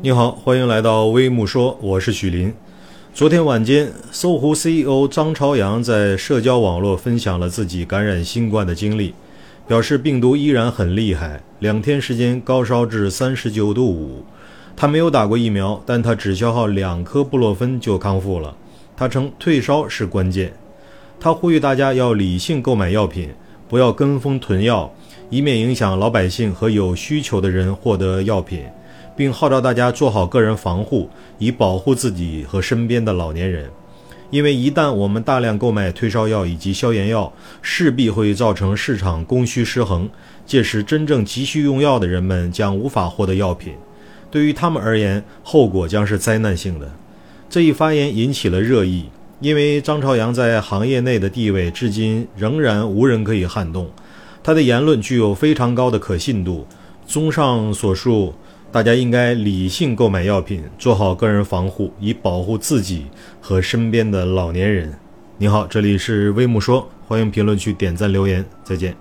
你好，欢迎来到微木说，我是许林。昨天晚间，搜狐 CEO 张朝阳在社交网络分享了自己感染新冠的经历，表示病毒依然很厉害，两天时间高烧至三十九度五。他没有打过疫苗，但他只消耗两颗布洛芬就康复了。他称退烧是关键。他呼吁大家要理性购买药品，不要跟风囤药，以免影响老百姓和有需求的人获得药品。并号召大家做好个人防护，以保护自己和身边的老年人。因为一旦我们大量购买退烧药以及消炎药，势必会造成市场供需失衡，届时真正急需用药的人们将无法获得药品，对于他们而言，后果将是灾难性的。这一发言引起了热议，因为张朝阳在行业内的地位至今仍然无人可以撼动，他的言论具有非常高的可信度。综上所述。大家应该理性购买药品，做好个人防护，以保护自己和身边的老年人。你好，这里是微木说，欢迎评论区点赞留言，再见。